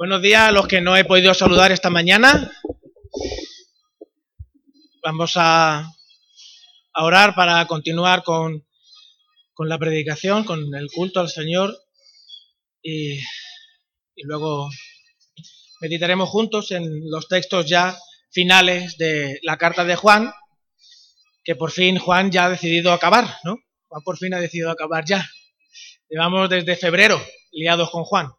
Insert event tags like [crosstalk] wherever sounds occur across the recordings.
Buenos días a los que no he podido saludar esta mañana. Vamos a, orar para continuar con, con, la predicación, con el culto al Señor y, y luego meditaremos juntos en los textos ya finales de la carta de Juan, que por fin Juan ya ha decidido acabar, ¿no? Juan por fin ha decidido acabar ya. Llevamos desde febrero liados con Juan.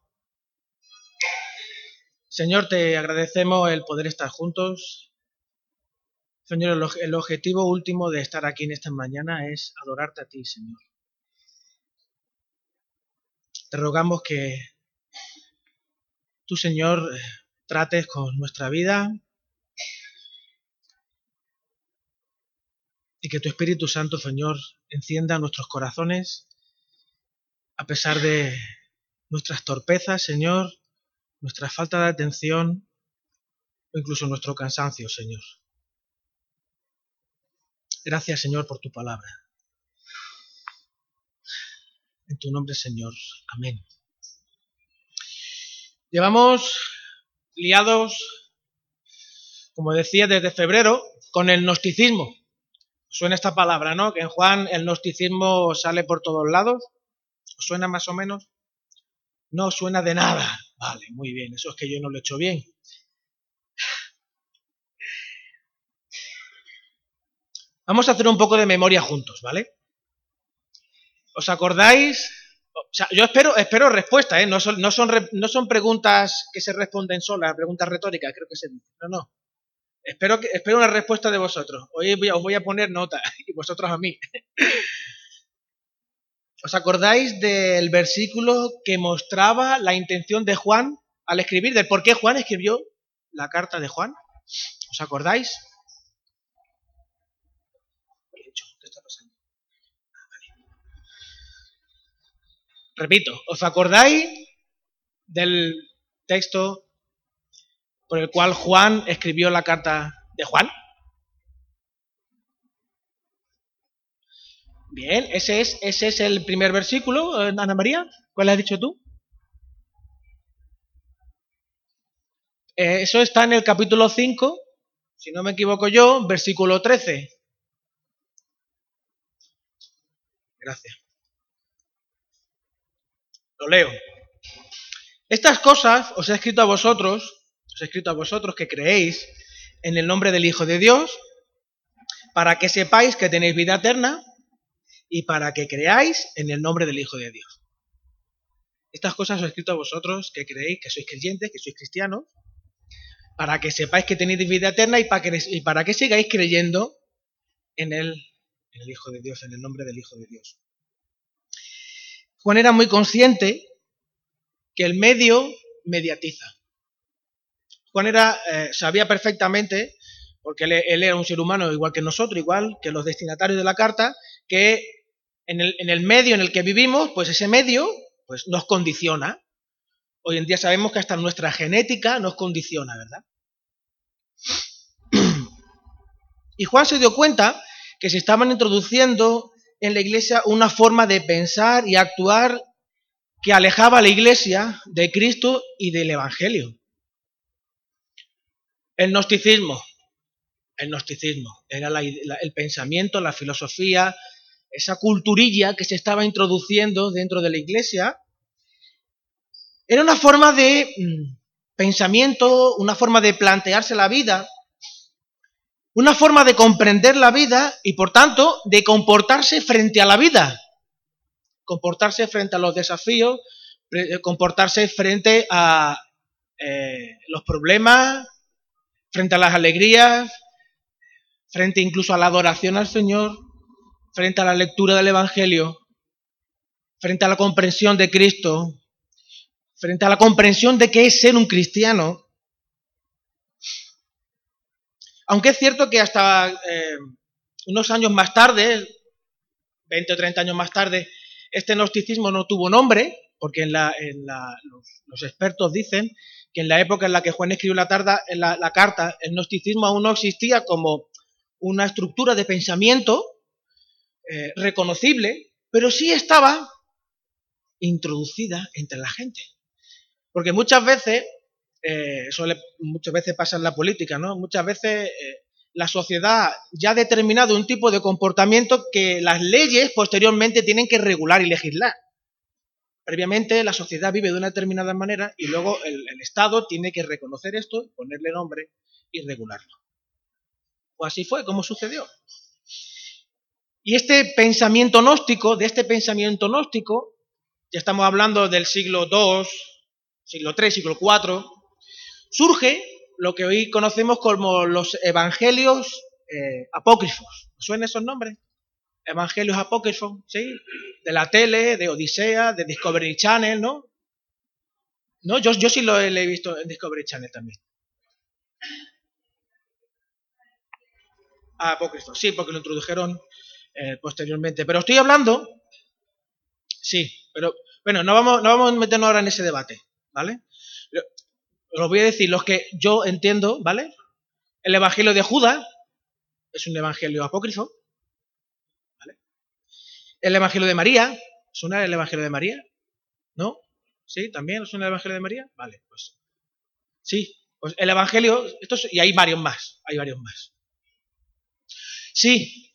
Señor, te agradecemos el poder estar juntos. Señor, el objetivo último de estar aquí en esta mañana es adorarte a ti, Señor. Te rogamos que tú, Señor, trates con nuestra vida y que tu Espíritu Santo, Señor, encienda nuestros corazones a pesar de nuestras torpezas, Señor, nuestra falta de atención o incluso nuestro cansancio, Señor. Gracias, Señor, por tu palabra. En tu nombre, Señor. Amén. Llevamos liados, como decía, desde febrero con el gnosticismo. Suena esta palabra, ¿no? Que en Juan el gnosticismo sale por todos lados. ¿Suena más o menos? No suena de nada. Vale, muy bien, eso es que yo no lo he hecho bien. Vamos a hacer un poco de memoria juntos, ¿vale? ¿Os acordáis? O sea, yo espero, espero respuesta, ¿eh? No son, no, son, no son preguntas que se responden solas, preguntas retóricas, creo que se dice. No, no. Espero, que, espero una respuesta de vosotros. Hoy os voy a poner nota [laughs] y vosotros a mí. ¿Os acordáis del versículo que mostraba la intención de Juan al escribir, del por qué Juan escribió la carta de Juan? ¿Os acordáis? ¿Qué está pasando? Repito, ¿os acordáis del texto por el cual Juan escribió la carta de Juan? Bien, ese es, ese es el primer versículo, eh, Ana María. ¿Cuál has dicho tú? Eh, eso está en el capítulo 5, si no me equivoco yo, versículo 13. Gracias. Lo leo. Estas cosas os he escrito a vosotros, os he escrito a vosotros que creéis en el nombre del Hijo de Dios, para que sepáis que tenéis vida eterna y para que creáis en el nombre del Hijo de Dios. Estas cosas os he escrito a vosotros que creéis, que sois creyentes, que sois cristianos, para que sepáis que tenéis vida eterna y para que, y para que sigáis creyendo en el, en el Hijo de Dios, en el nombre del Hijo de Dios. Juan era muy consciente que el medio mediatiza. Juan era, eh, sabía perfectamente, porque él, él, era un ser humano igual que nosotros, igual que los destinatarios de la carta, que en el, medio en el que vivimos, pues ese medio pues nos condiciona. Hoy en día sabemos que hasta nuestra genética nos condiciona, ¿verdad? Y Juan se dio cuenta que se estaban introduciendo en la iglesia una forma de pensar y actuar que alejaba a la iglesia de Cristo y del Evangelio. El gnosticismo. El gnosticismo era el pensamiento, la filosofía, esa culturilla que se estaba introduciendo dentro de la iglesia, era una forma de mm, pensamiento, una forma de plantearse la vida, una forma de comprender la vida y por tanto de comportarse frente a la vida, comportarse frente a los desafíos, comportarse frente a eh, los problemas, frente a las alegrías, frente incluso a la adoración al Señor frente a la lectura del Evangelio, frente a la comprensión de Cristo, frente a la comprensión de qué es ser un cristiano. Aunque es cierto que hasta eh, unos años más tarde, 20 o 30 años más tarde, este gnosticismo no tuvo nombre, porque en la, los, expertos dicen que en la época en la que Juan escribió la, tarda, la, la carta, el gnosticismo aún no existía como una estructura de pensamiento eh, reconocible, pero sí estaba introducida entre la gente. Porque muchas veces eh, eso muchas veces pasa en la política, ¿no? Muchas veces eh, la sociedad ya ha determinado un tipo de comportamiento que las leyes posteriormente tienen que regular y legislar. Previamente la sociedad vive de una determinada manera y luego el, Estado tiene que reconocer esto, ponerle nombre y regularlo. O así fue como sucedió. Y este pensamiento gnóstico, de este pensamiento gnóstico, ya estamos hablando del siglo II, siglo III, siglo IV, surge lo que hoy conocemos como los evangelios eh, apócrifos. ¿Suenan esos nombres? Evangelios apócrifos, ¿sí? De la tele, de Odisea, de Discovery Channel, ¿no? No, yo, yo sí lo he, visto en Discovery Channel también. Ah, apócrifos, sí, porque lo introdujeron eh, posteriormente. Pero estoy hablando, sí, pero bueno, no vamos, no vamos a meternos ahora en ese debate, ¿vale? Os voy a decir los que yo entiendo, ¿vale? El Evangelio de Judas es un Evangelio apócrifo. ¿vale? El Evangelio de María, ¿suena el Evangelio de María? ¿No? ¿Sí? ¿También suena el Evangelio de María? Vale, pues. Sí, pues el Evangelio, esto y hay varios más, hay varios más. Sí,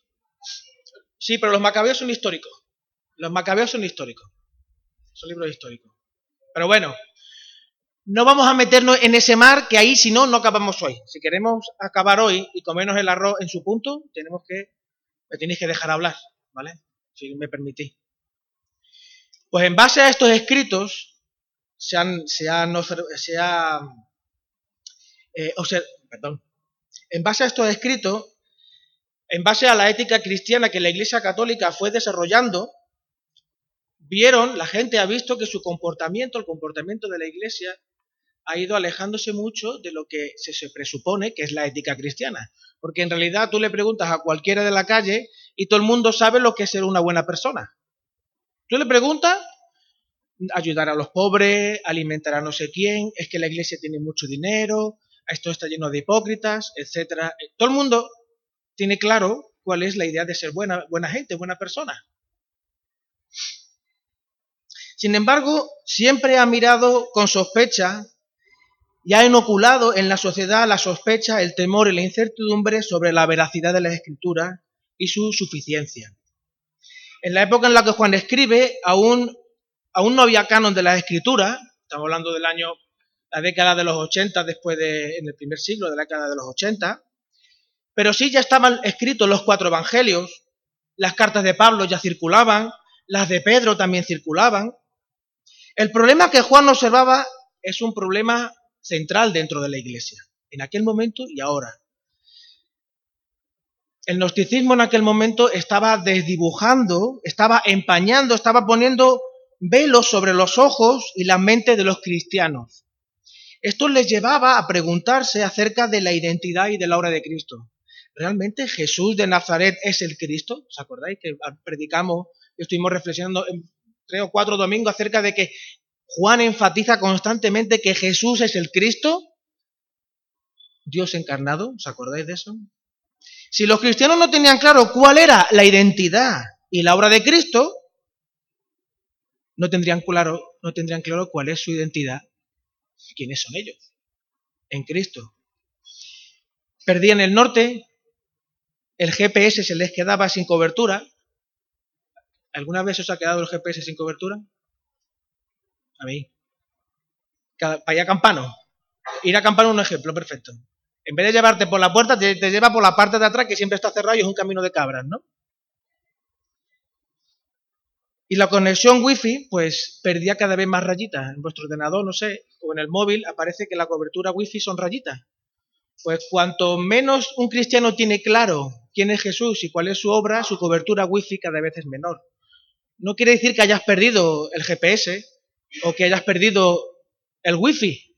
sí, pero los macabeos son históricos. Los macabeos son históricos. Son libros históricos. Pero bueno, no vamos a meternos en ese mar que ahí si no, no acabamos hoy. Si queremos acabar hoy y comernos el arroz en su punto, tenemos que, me tenéis que dejar hablar, ¿vale? Si me permitís. Pues en base a estos escritos, se han, se han, se eh, perdón, en base a estos escritos, en base a la ética cristiana que la Iglesia Católica fue desarrollando, vieron, la gente ha visto que su comportamiento, el comportamiento de la Iglesia, ha ido alejándose mucho de lo que se, presupone que es la ética cristiana. Porque en realidad tú le preguntas a cualquiera de la calle y todo el mundo sabe lo que es ser una buena persona. Tú le preguntas ayudar a los pobres, alimentar a no sé quién, es que la iglesia tiene mucho dinero, esto está lleno de hipócritas, etc. Todo el mundo tiene claro cuál es la idea de ser buena, buena gente, buena persona. Sin embargo, siempre ha mirado con sospecha y ha inoculado en la sociedad la sospecha, el temor y la incertidumbre sobre la veracidad de las escrituras y su suficiencia. En la época en la que Juan escribe, aún, aún no había canon de las escrituras, estamos hablando del año, la década de los 80, después de, en el primer siglo de la década de los 80, pero sí ya estaban escritos los cuatro evangelios, las cartas de Pablo ya circulaban, las de Pedro también circulaban. El problema que Juan observaba es un problema central dentro de la iglesia, en aquel momento y ahora. El gnosticismo en aquel momento estaba desdibujando, estaba empañando, estaba poniendo velos sobre los ojos y la mente de los cristianos. Esto les llevaba a preguntarse acerca de la identidad y de la obra de Cristo. ¿Realmente Jesús de Nazaret es el Cristo? ¿Os acordáis que predicamos, estuvimos reflexionando en tres o cuatro domingos acerca de que Juan enfatiza constantemente que Jesús es el Cristo, Dios encarnado, ¿os acordáis de eso? Si los cristianos no tenían claro cuál era la identidad y la obra de Cristo, no tendrían claro, no tendrían claro cuál es su identidad, quiénes son ellos en Cristo. Perdían el norte, el GPS se les quedaba sin cobertura. ¿Alguna vez os ha quedado el GPS sin cobertura? A mí. para allá a Campano. Ir a Campano es un ejemplo perfecto. En vez de llevarte por la puerta, te, lleva por la parte de atrás que siempre está cerrado y es un camino de cabras, ¿no? Y la conexión wifi, pues perdía cada vez más rayitas. En vuestro ordenador, no sé, o en el móvil aparece que la cobertura wifi son rayitas. Pues cuanto menos un cristiano tiene claro quién es Jesús y cuál es su obra, su cobertura wifi cada vez es menor. No quiere decir que hayas perdido el GPS, o que hayas perdido el wifi,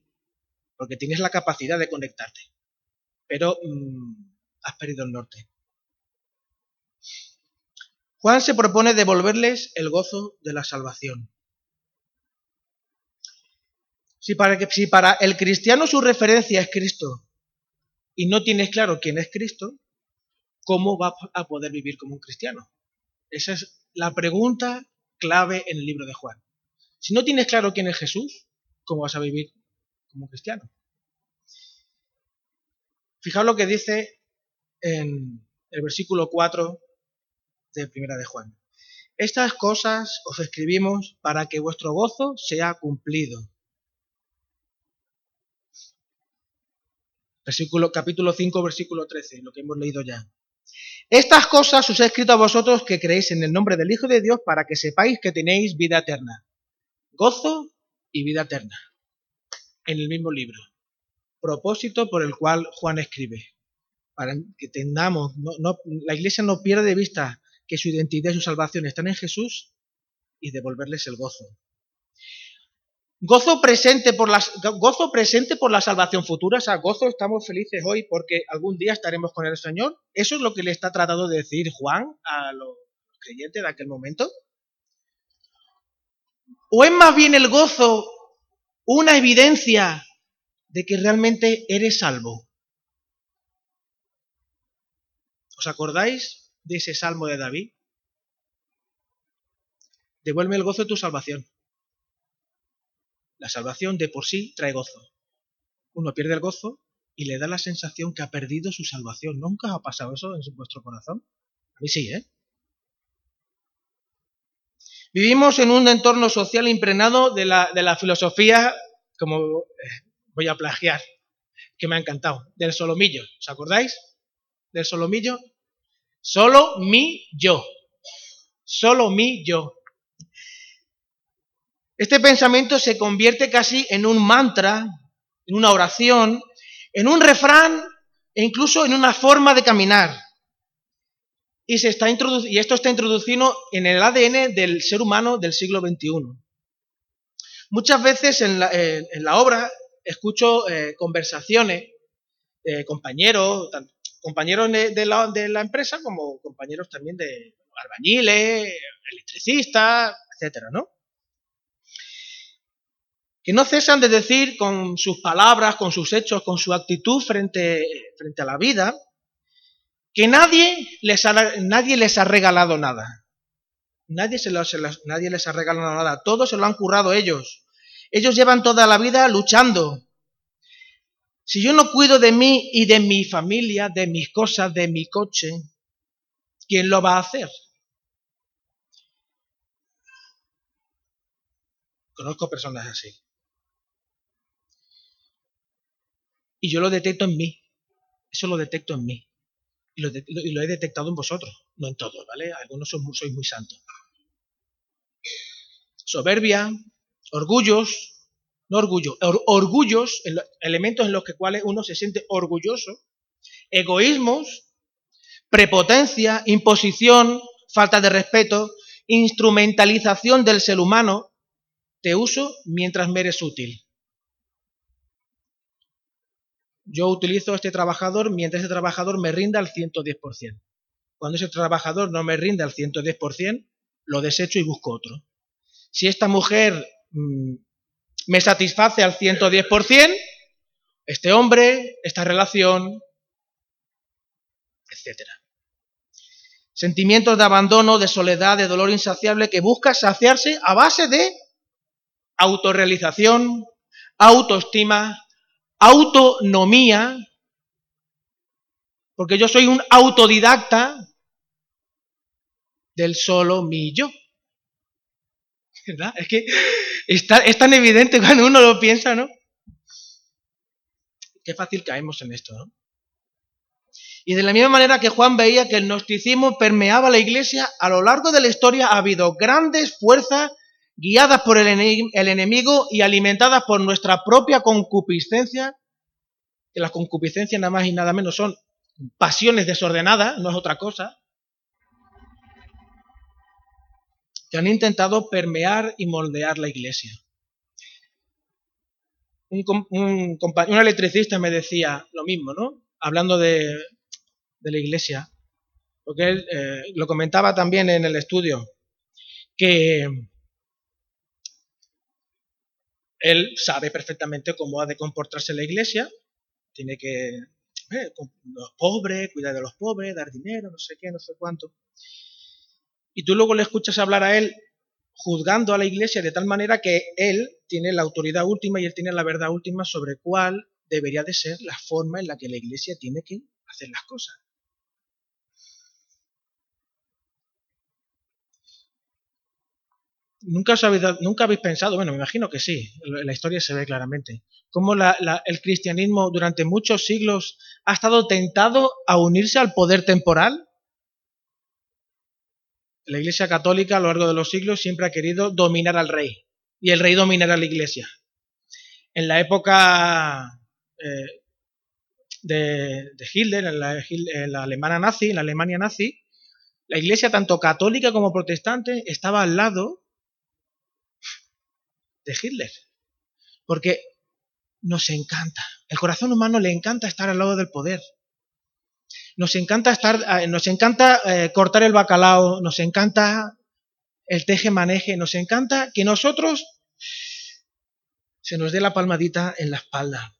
porque tienes la capacidad de conectarte, pero mm, has perdido el norte. Juan se propone devolverles el gozo de la salvación. Para, si para el cristiano su referencia es Cristo y no tienes claro quién es Cristo, ¿cómo va a poder vivir como un cristiano? Esa es la pregunta clave en el libro de Juan. Si no tienes claro quién es Jesús, ¿cómo vas a vivir como cristiano? Fijaos lo que dice en el versículo 4 de Primera de Juan. Estas cosas os escribimos para que vuestro gozo sea cumplido. Versículo, capítulo 5, versículo 13, lo que hemos leído ya. Estas cosas os he escrito a vosotros que creéis en el nombre del Hijo de Dios para que sepáis que tenéis vida eterna. Gozo y vida eterna. En el mismo libro. Propósito por el cual Juan escribe. Para que tengamos, la iglesia no pierde de vista que su identidad y su salvación están en Jesús y devolverles el gozo. Gozo presente por las, gozo presente por la salvación futura, o sea, gozo estamos felices hoy porque algún día estaremos con el Señor. Eso es lo que le está tratando de decir Juan a los creyentes de aquel momento. ¿O es más bien el gozo una evidencia de que realmente eres salvo? ¿Os acordáis de ese salmo de David? Devuelve el gozo de tu salvación. La salvación de por sí trae gozo. Uno pierde el gozo y le da la sensación que ha perdido su salvación. ¿Nunca ha pasado eso en vuestro corazón? A mí sí, ¿eh? Vivimos en un entorno social impregnado de la, de la filosofía, como eh, voy a plagiar, que me ha encantado, del solomillo. ¿Os acordáis? Del solomillo. Solo mi yo. Solo mi yo. Este pensamiento se convierte casi en un mantra, en una oración, en un refrán e incluso en una forma de caminar. Y, se está y esto está introducido en el ADN del ser humano del siglo XXI. Muchas veces en la, obra escucho eh, conversaciones de compañeros, compañeros de, la, de, la, empresa como compañeros también de albañiles, electricistas, etcétera, ¿no? Que no cesan de decir con sus palabras, con sus hechos, con su actitud frente, frente a la vida, que nadie les, ha, nadie les ha regalado nada. Nadie, se nadie les ha regalado nada. Todo se lo han currado ellos. Ellos llevan toda la vida luchando. Si yo no cuido de mí y de mi familia, de mis cosas, de mi coche, ¿quién lo va a hacer? Conozco personas así. Y yo lo detecto en mí. Eso lo detecto en mí. Y lo, he detectado en vosotros, no en todos, ¿vale? Algunos sois muy, santos. Soberbia, orgullos, no orgullo, orgullos, elementos en los que cuales uno se siente orgulloso, egoísmos, prepotencia, imposición, falta de respeto, instrumentalización del ser humano, te uso mientras me eres útil yo utilizo este trabajador mientras ese trabajador me rinda al 110%. Cuando ese trabajador no me rinde al 110%, lo desecho y busco otro. Si esta mujer mm, me satisface al 110%, este hombre, esta relación, etc. Sentimientos de abandono, de soledad, de dolor insaciable que busca saciarse a base de autorrealización, autoestima, autonomía, porque yo soy un autodidacta del solo mi yo. ¿Verdad? Es que está, es tan evidente cuando uno lo piensa, ¿no? Qué fácil caemos en esto, ¿no? Y de la misma manera que Juan veía que el gnosticismo permeaba la iglesia, a lo largo de la historia ha habido grandes fuerzas guiadas por el, enemigo y alimentadas por nuestra propia concupiscencia, que las concupiscencias nada más y nada menos son pasiones desordenadas, no es otra cosa, que han intentado permear y moldear la iglesia. Un, electricista me decía lo mismo, ¿no? Hablando de, la iglesia, porque él eh, lo comentaba también en el estudio, que él sabe perfectamente cómo ha de comportarse la iglesia, tiene que, eh, los pobres, cuidar de los pobres, dar dinero, no sé qué, no sé cuánto. Y tú luego le escuchas hablar a él juzgando a la iglesia de tal manera que él tiene la autoridad última y él tiene la verdad última sobre cuál debería de ser la forma en la que la iglesia tiene que hacer las cosas. ¿Nunca, habéis, nunca habéis pensado, bueno, me imagino que sí, la historia se ve claramente, cómo el cristianismo durante muchos siglos ha estado tentado a unirse al poder temporal? La Iglesia Católica a lo largo de los siglos siempre ha querido dominar al rey y el rey dominará a la Iglesia. En la época eh, de, Hitler, en la, en la Alemania nazi, en la Alemania nazi, la Iglesia tanto católica como protestante estaba al lado Hitler. Porque nos encanta. El corazón humano le encanta estar al lado del poder. Nos encanta estar, eh, nos encanta eh, cortar el bacalao, nos encanta el teje-maneje, nos encanta que nosotros se nos dé la palmadita en la espalda.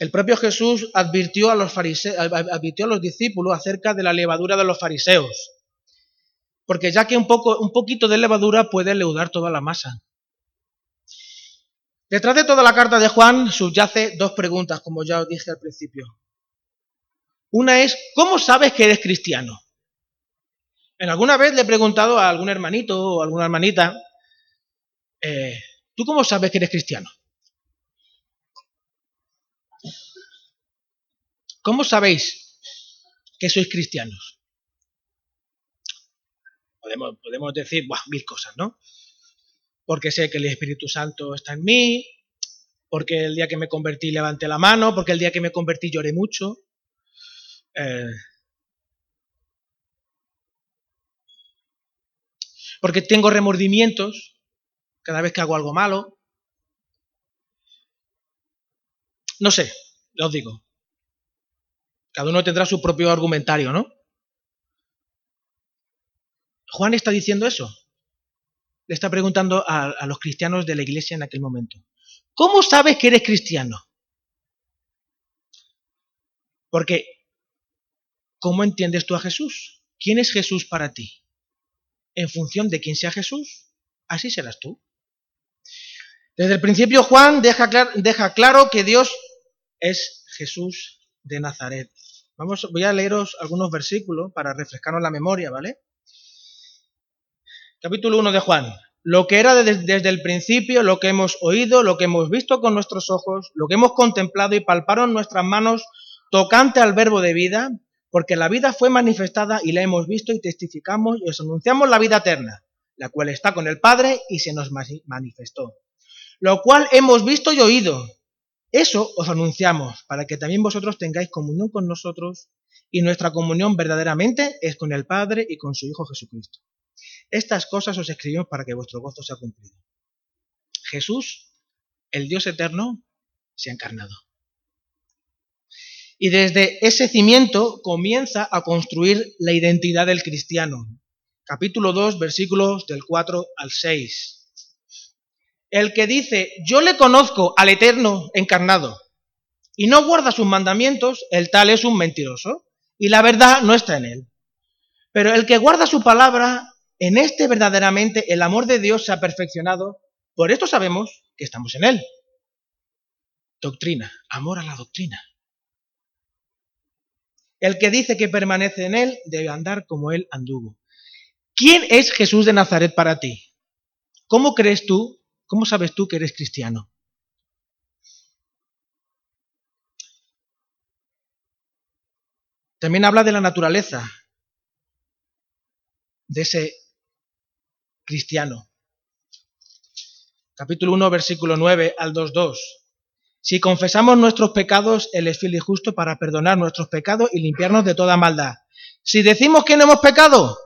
El propio Jesús advirtió a los fariseos, advirtió a los discípulos acerca de la levadura de los fariseos porque ya que un, poco, un poquito de levadura puede leudar toda la masa. Detrás de toda la carta de Juan subyace dos preguntas, como ya os dije al principio. Una es, ¿cómo sabes que eres cristiano? En alguna vez le he preguntado a algún hermanito o alguna hermanita, eh, ¿tú cómo sabes que eres cristiano? ¿Cómo sabéis que sois cristianos? Podemos, decir, mil cosas, ¿no? Porque sé que el Espíritu Santo está en mí, porque el día que me convertí levanté la mano, porque el día que me convertí lloré mucho. Eh, porque tengo remordimientos cada vez que hago algo malo. No sé, os digo. Cada uno tendrá su propio argumentario, ¿no? Juan está diciendo eso. Le está preguntando a, los cristianos de la iglesia en aquel momento. ¿Cómo sabes que eres cristiano? Porque, ¿cómo entiendes tú a Jesús? ¿Quién es Jesús para ti? En función de quién sea Jesús, así serás tú. Desde el principio Juan deja, deja claro que Dios es Jesús de Nazaret. Vamos, voy a leeros algunos versículos para refrescarnos la memoria, ¿vale? Capítulo 1 de Juan. Lo que era desde, el principio, lo que hemos oído, lo que hemos visto con nuestros ojos, lo que hemos contemplado y palparon nuestras manos tocante al verbo de vida, porque la vida fue manifestada y la hemos visto y testificamos y os anunciamos la vida eterna, la cual está con el Padre y se nos manifestó. Lo cual hemos visto y oído. Eso os anunciamos, para que también vosotros tengáis comunión con nosotros, y nuestra comunión verdaderamente es con el Padre y con su Hijo Jesucristo. Estas cosas os escribimos para que vuestro gozo sea cumplido. Jesús, el Dios eterno, se ha encarnado. Y desde ese cimiento comienza a construir la identidad del cristiano. Capítulo 2, versículos del 4 al 6. El que dice, yo le conozco al eterno encarnado y no guarda sus mandamientos, el tal es un mentiroso y la verdad no está en él. Pero el que guarda su palabra, en este verdaderamente el amor de Dios se ha perfeccionado, por esto sabemos que estamos en Él. Doctrina, amor a la doctrina. El que dice que permanece en Él debe andar como Él anduvo. ¿Quién es Jesús de Nazaret para ti? ¿Cómo crees tú, cómo sabes tú que eres cristiano? También habla de la naturaleza, de ese cristiano. Capítulo 1, versículo 9 al 2.2. Si confesamos nuestros pecados, Él es fiel y justo para perdonar nuestros pecados y limpiarnos de toda maldad. Si decimos que no hemos pecado,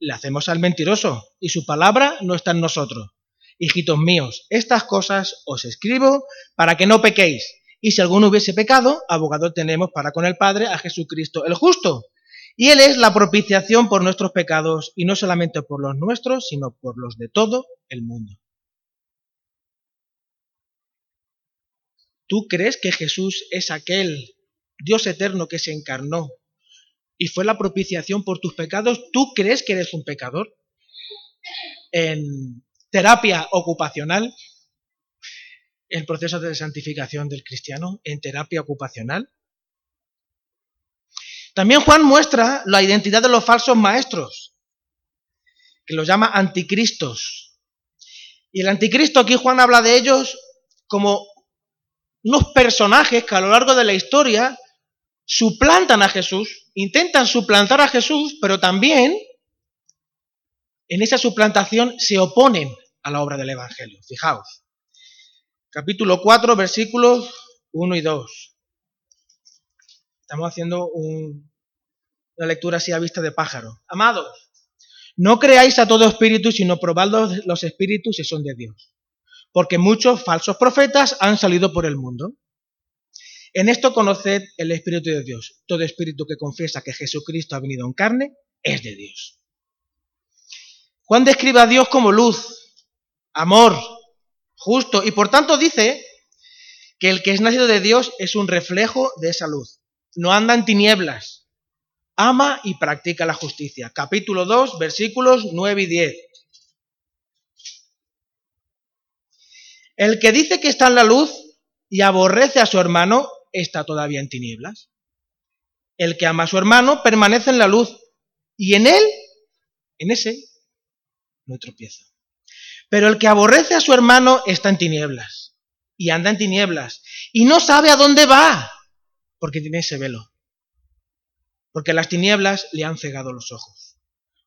le hacemos al mentiroso y su palabra no está en nosotros. Hijitos míos, estas cosas os escribo para que no pequéis. Y si alguno hubiese pecado, abogado tenemos para con el Padre a Jesucristo el justo, y Él es la propiciación por nuestros pecados, y no solamente por los nuestros, sino por los de todo el mundo. ¿Tú crees que Jesús es aquel Dios eterno que se encarnó y fue la propiciación por tus pecados? ¿Tú crees que eres un pecador? En terapia ocupacional el proceso de santificación del cristiano en terapia ocupacional. También Juan muestra la identidad de los falsos maestros, que los llama anticristos. Y el anticristo aquí Juan habla de ellos como unos personajes que a lo largo de la historia suplantan a Jesús, intentan suplantar a Jesús, pero también en esa suplantación se oponen a la obra del Evangelio. Fijaos. Capítulo 4, versículos 1 y 2. Estamos haciendo una lectura así a vista de pájaro. Amados, no creáis a todo espíritu, sino probad los, los espíritus si son de Dios. Porque muchos falsos profetas han salido por el mundo. En esto conoced el Espíritu de Dios. Todo espíritu que confiesa que Jesucristo ha venido en carne es de Dios. Juan describe a Dios como luz, amor, justo, y por tanto dice que el que es nacido de Dios es un reflejo de esa luz. No anda en tinieblas, ama y practica la justicia. Capítulo 2, versículos 9 y 10. El que dice que está en la luz y aborrece a su hermano está todavía en tinieblas. El que ama a su hermano permanece en la luz y en él, en ese, no tropiezo. Pero el que aborrece a su hermano está en tinieblas y anda en tinieblas y no sabe a dónde va porque tiene ese velo. Porque las tinieblas le han cegado los ojos.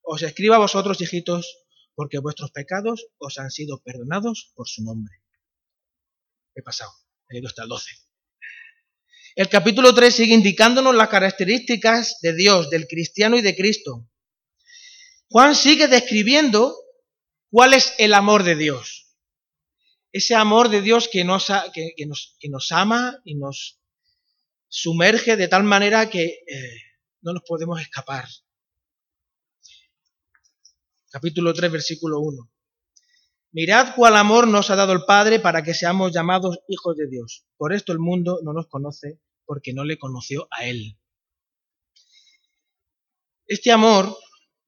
Os escribo a vosotros, hijitos, porque vuestros pecados os han sido perdonados por su nombre. He pasado, he ido hasta el 12. El capítulo 3 sigue indicándonos las características de Dios, del cristiano y de Cristo. Juan sigue describiendo ¿Cuál es el amor de Dios? Ese amor de Dios que nos, que, nos, que nos, ama y nos sumerge de tal manera que eh, no nos podemos escapar. Capítulo 3, versículo 1. Mirad cuál amor nos ha dado el Padre para que seamos llamados hijos de Dios. Por esto el mundo no nos conoce porque no le conoció a Él. Este amor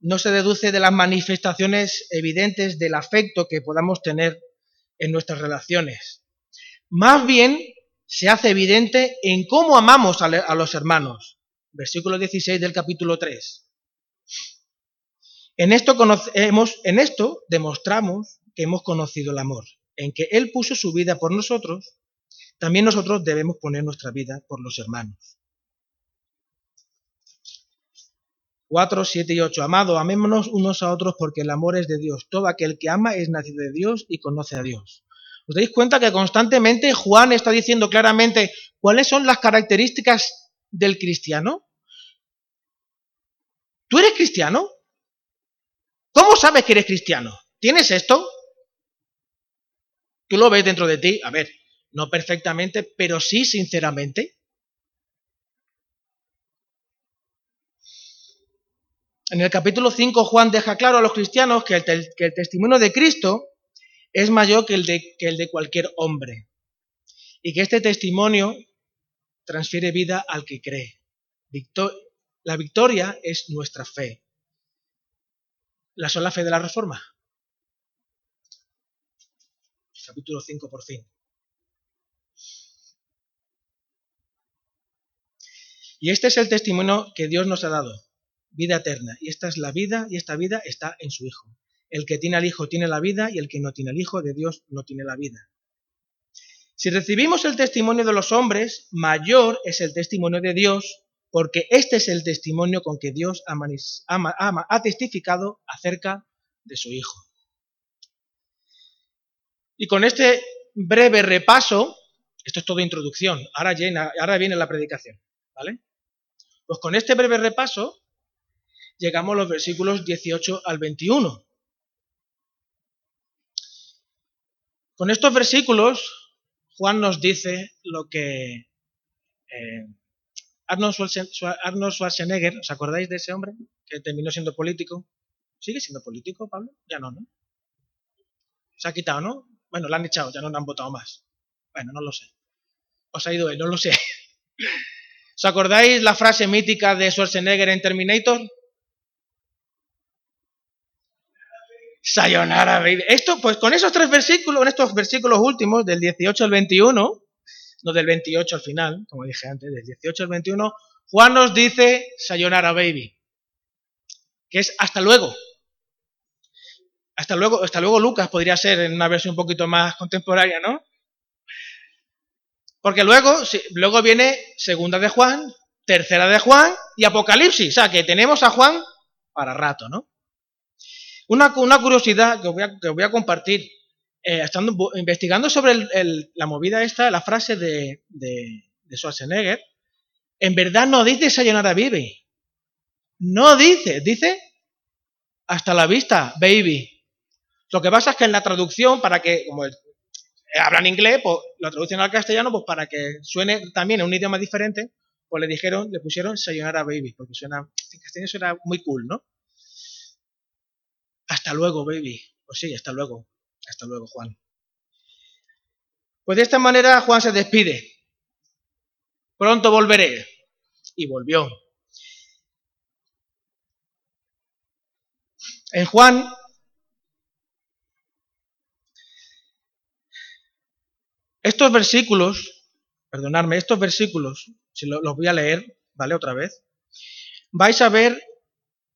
no se deduce de las manifestaciones evidentes del afecto que podamos tener en nuestras relaciones. Más bien se hace evidente en cómo amamos a los hermanos. Versículo 16 del capítulo 3. En esto, en esto demostramos que hemos conocido el amor, en que Él puso su vida por nosotros, también nosotros debemos poner nuestra vida por los hermanos. 4, 7 y 8. Amado, amémonos unos a otros porque el amor es de Dios. Todo aquel que ama es nacido de Dios y conoce a Dios. ¿Os dais cuenta que constantemente Juan está diciendo claramente cuáles son las características del cristiano? ¿Tú eres cristiano? ¿Cómo sabes que eres cristiano? ¿Tienes esto? ¿Tú lo ves dentro de ti? A ver, no perfectamente, pero sí sinceramente. En el capítulo 5 Juan deja claro a los cristianos que el, testimonio de Cristo es mayor que el, de, que el de cualquier hombre y que este testimonio transfiere vida al que cree. la victoria es nuestra fe. ¿La sola fe de la reforma? Capítulo 5 por fin. Y este es el testimonio que Dios nos ha dado, vida eterna. Y esta es la vida y esta vida está en su Hijo. El que tiene al Hijo tiene la vida y el que no tiene al Hijo de Dios no tiene la vida. Si recibimos el testimonio de los hombres, mayor es el testimonio de Dios, porque este es el testimonio con que Dios ha, testificado acerca de su Hijo. Y con este breve repaso, esto es todo introducción, ahora, ahora viene la predicación, ¿vale? Pues con este breve repaso llegamos a los versículos 18 al 21. Con estos versículos, Juan nos dice lo que eh, Arnold Schwarzenegger, ¿os acordáis de ese hombre que terminó siendo político? ¿Sigue siendo político, Pablo? Ya no, ¿no? Se ha quitado, ¿no? Bueno, lo han echado, ya no lo han votado más. Bueno, no lo sé. Os ha ido él, no lo sé. [laughs] ¿Os acordáis la frase mítica de Schwarzenegger en Terminator? Sayonara, baby. Esto, pues con esos tres versículos, en estos versículos últimos, del 18 al 21, no del 28 al final, como dije antes, del 18 al 21, Juan nos dice Sayonara, baby. Que es hasta luego. Hasta luego, hasta luego Lucas podría ser en una versión un poquito más contemporánea, ¿no? Porque luego, luego viene segunda de Juan, tercera de Juan y Apocalipsis. O sea, que tenemos a Juan para rato, ¿no? Una, curiosidad que os voy a, compartir. Eh, estando investigando sobre la movida esta, la frase de, de, Schwarzenegger, en verdad no dice Sayonara Baby. No dice, dice hasta la vista, baby. Lo que pasa es que en la traducción, para que, como hablan inglés, pues la traducción al castellano, pues para que suene también en un idioma diferente, pues le dijeron, le pusieron Sayonara Baby, porque suena, en castellano suena muy cool, ¿no? Hasta luego, baby. Pues sí, hasta luego. Hasta luego, Juan. Pues de esta manera Juan se despide. Pronto volveré. Y volvió. En Juan estos versículos, perdonadme, estos versículos, si los voy a leer, ¿vale? Otra vez, vais a ver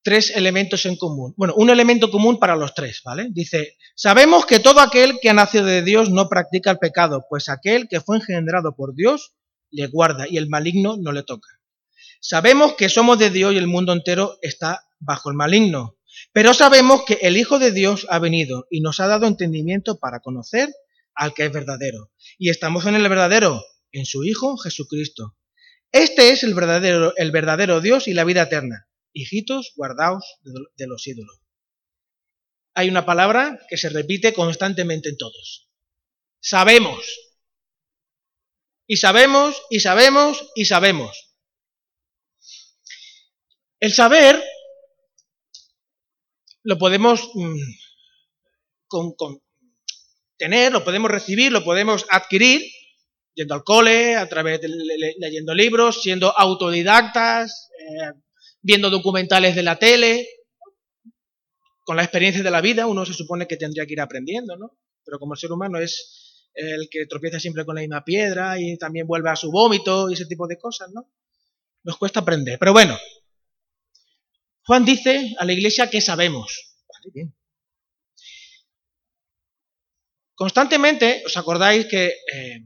tres elementos en común. Bueno, un elemento común para los tres, ¿vale? Dice, sabemos que todo aquel que ha nacido de Dios no practica el pecado, pues aquel que fue engendrado por Dios le guarda y el maligno no le toca. Sabemos que somos de Dios y el mundo entero está bajo el maligno, pero sabemos que el Hijo de Dios ha venido y nos ha dado entendimiento para conocer al que es verdadero. Y estamos en el verdadero, en su Hijo Jesucristo. Este es el verdadero, el verdadero Dios y la vida eterna hijitos, guardaos de los ídolos. Hay una palabra que se repite constantemente en todos. Sabemos. Y sabemos, y sabemos, y sabemos. El saber lo podemos mm, tener, lo podemos recibir, lo podemos adquirir yendo al cole, a través de leyendo libros, siendo autodidactas, eh, viendo documentales de la tele, con la experiencia de la vida, uno se supone que tendría que ir aprendiendo, ¿no? Pero como el ser humano es el que tropieza siempre con la misma piedra y también vuelve a su vómito y ese tipo de cosas, ¿no? Nos cuesta aprender. Pero bueno, Juan dice a la iglesia que sabemos. Constantemente, ¿os acordáis que, eh,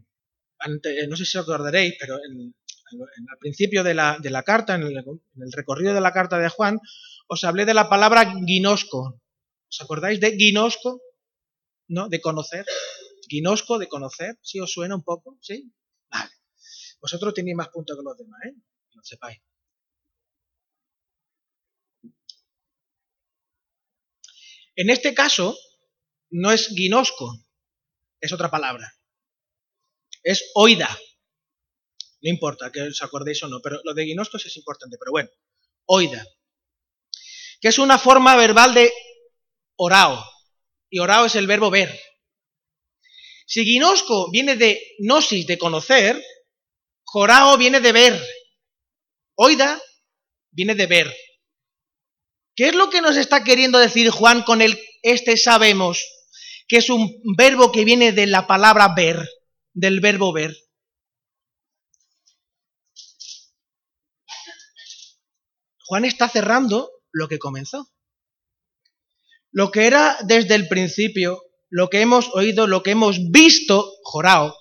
no sé si os acordaréis, pero en, al principio de la, carta, en el, recorrido de la carta de Juan, os hablé de la palabra ginosco. ¿Os acordáis de ginosco? ¿No? De conocer. Ginosco, de conocer. ¿Sí os suena un poco? ¿Sí? Vale. Vosotros tenéis más puntos que los demás, ¿eh? Que lo sepáis. En este caso, no es ginosco, es otra palabra. Es oida. No importa que os acordéis o no, pero lo de ginoscos es importante. Pero bueno, oida. Que es una forma verbal de orao. Y orao es el verbo ver. Si ginosco viene de gnosis, de conocer, jorao viene de ver. Oida viene de ver. ¿Qué es lo que nos está queriendo decir Juan con el este sabemos? Que es un verbo que viene de la palabra ver, del verbo ver. Juan está cerrando lo que comenzó. Lo que era desde el principio, lo que hemos oído, lo que hemos visto, Jorao,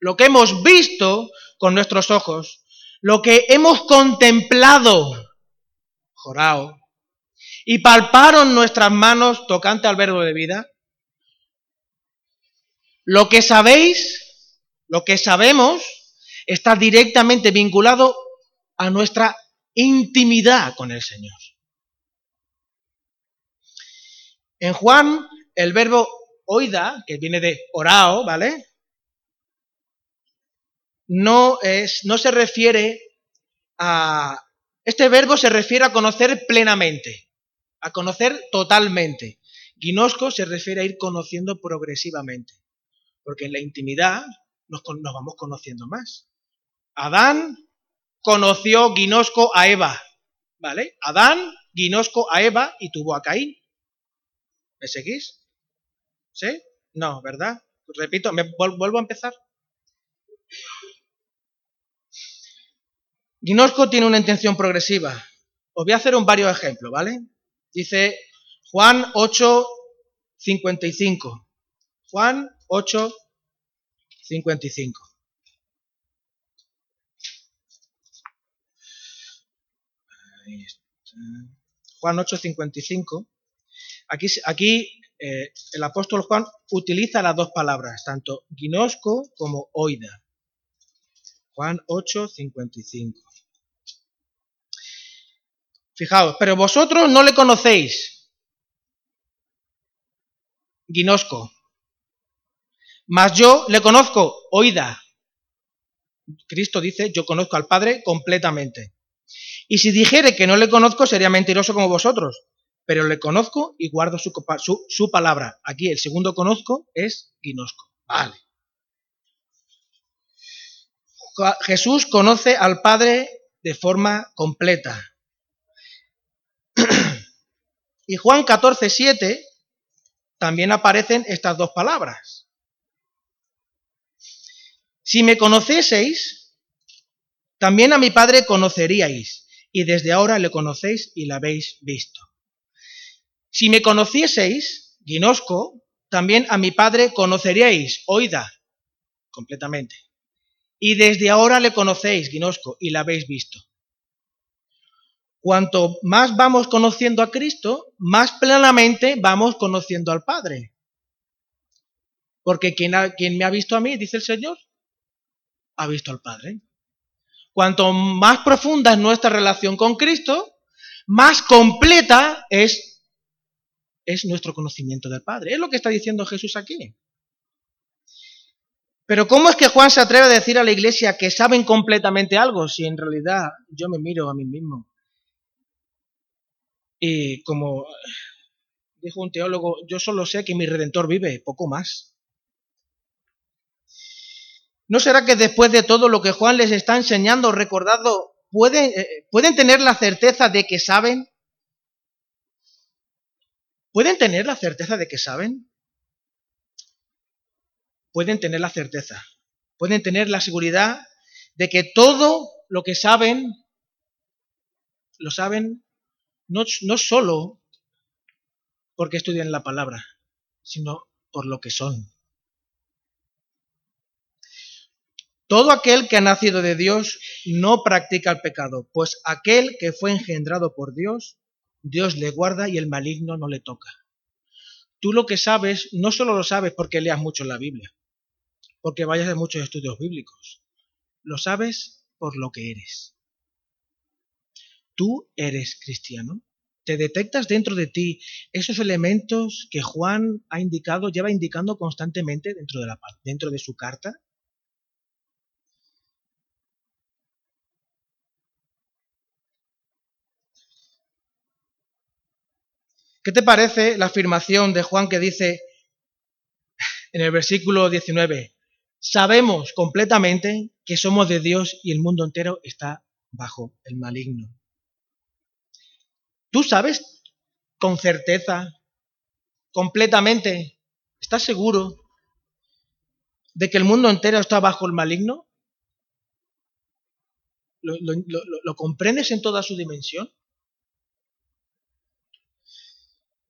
lo que hemos visto con nuestros ojos, lo que hemos contemplado, Jorao, y palparon nuestras manos tocante al verbo de vida. Lo que sabéis, lo que sabemos, está directamente vinculado a nuestra intimidad con el Señor. En Juan, el verbo oida, que viene de orao, ¿vale? No, es, no se refiere a... Este verbo se refiere a conocer plenamente, a conocer totalmente. Ginosco se refiere a ir conociendo progresivamente, porque en la intimidad nos, nos vamos conociendo más. Adán conoció Ginosco a Eva, ¿vale? Adán, Ginosco a Eva y tuvo a Caín. ¿Me seguís? ¿Sí? No, ¿verdad? Repito, me vuelvo a empezar. Ginosco tiene una intención progresiva. Os voy a hacer un varios ejemplos, ¿vale? Dice Juan 8, 55. Juan 8, 55. Juan 8, 55. Aquí, aquí eh, el apóstol Juan utiliza las dos palabras, tanto ginosco como oida. Juan 8, 55. Fijaos, pero vosotros no le conocéis. Ginosco. Mas yo le conozco, oída. Cristo dice, yo conozco al Padre completamente. Y si dijere que no le conozco, sería mentiroso como vosotros. Pero le conozco y guardo su, palabra. Aquí el segundo conozco es ginosco. Vale. Jesús conoce al Padre de forma completa. [clears throat] Y Juan 14, 7 también aparecen estas dos palabras. Si me conocieseis, también a mi Padre conoceríais, y desde ahora le conocéis y la habéis visto. Si me conocieseis, Ginosco, también a mi Padre conoceríais, oída, completamente. Y desde ahora le conocéis, Ginosco, y la habéis visto. Cuanto más vamos conociendo a Cristo, más plenamente vamos conociendo al Padre. Porque quien, quien me ha visto a mí, dice el Señor, ha visto al Padre. Cuanto más profunda es nuestra relación con Cristo, más completa es, es nuestro conocimiento del Padre. Es lo que está diciendo Jesús aquí. Pero ¿cómo es que Juan se atreve a decir a la iglesia que saben completamente algo si en realidad yo me miro a mí mismo y como dijo un teólogo, yo solo sé que mi redentor vive, poco más. ¿No será que después de todo lo que Juan les está enseñando, recordando, pueden, eh, pueden tener la certeza de que saben? ¿Pueden tener la certeza de que saben? Pueden tener la certeza, pueden tener la seguridad de que todo lo que saben, lo saben no, no solo porque estudian la palabra, sino por lo que son. Todo aquel que ha nacido de Dios no practica el pecado, pues aquel que fue engendrado por Dios, Dios le guarda y el maligno no le toca. Tú lo que sabes, no solo lo sabes porque leas mucho la Biblia, porque vayas de muchos estudios bíblicos, lo sabes por lo que eres tú eres cristiano? ¿Te detectas dentro de ti esos elementos que Juan ha indicado, lleva indicando constantemente dentro de, la, dentro de su carta? ¿Qué te parece la afirmación de Juan que dice en el versículo 19, sabemos completamente que somos de Dios y el mundo entero está bajo el maligno? ¿Tú sabes con certeza, completamente, estás seguro de que el mundo entero está bajo el maligno? ¿Lo, comprendes en toda su dimensión?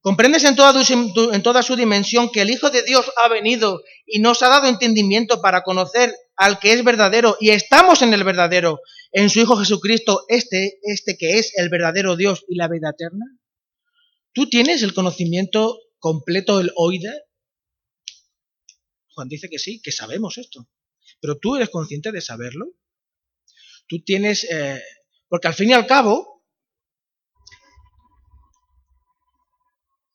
¿Comprendes en toda, su dimensión que el Hijo de Dios ha venido y nos ha dado entendimiento para conocer al que es verdadero y estamos en el verdadero, en su Hijo Jesucristo, este, este que es el verdadero Dios y la vida eterna? ¿Tú tienes el conocimiento completo del oide? Juan dice que sí, que sabemos esto. Pero tú eres consciente de saberlo. Tú tienes, eh, porque al fin y al cabo,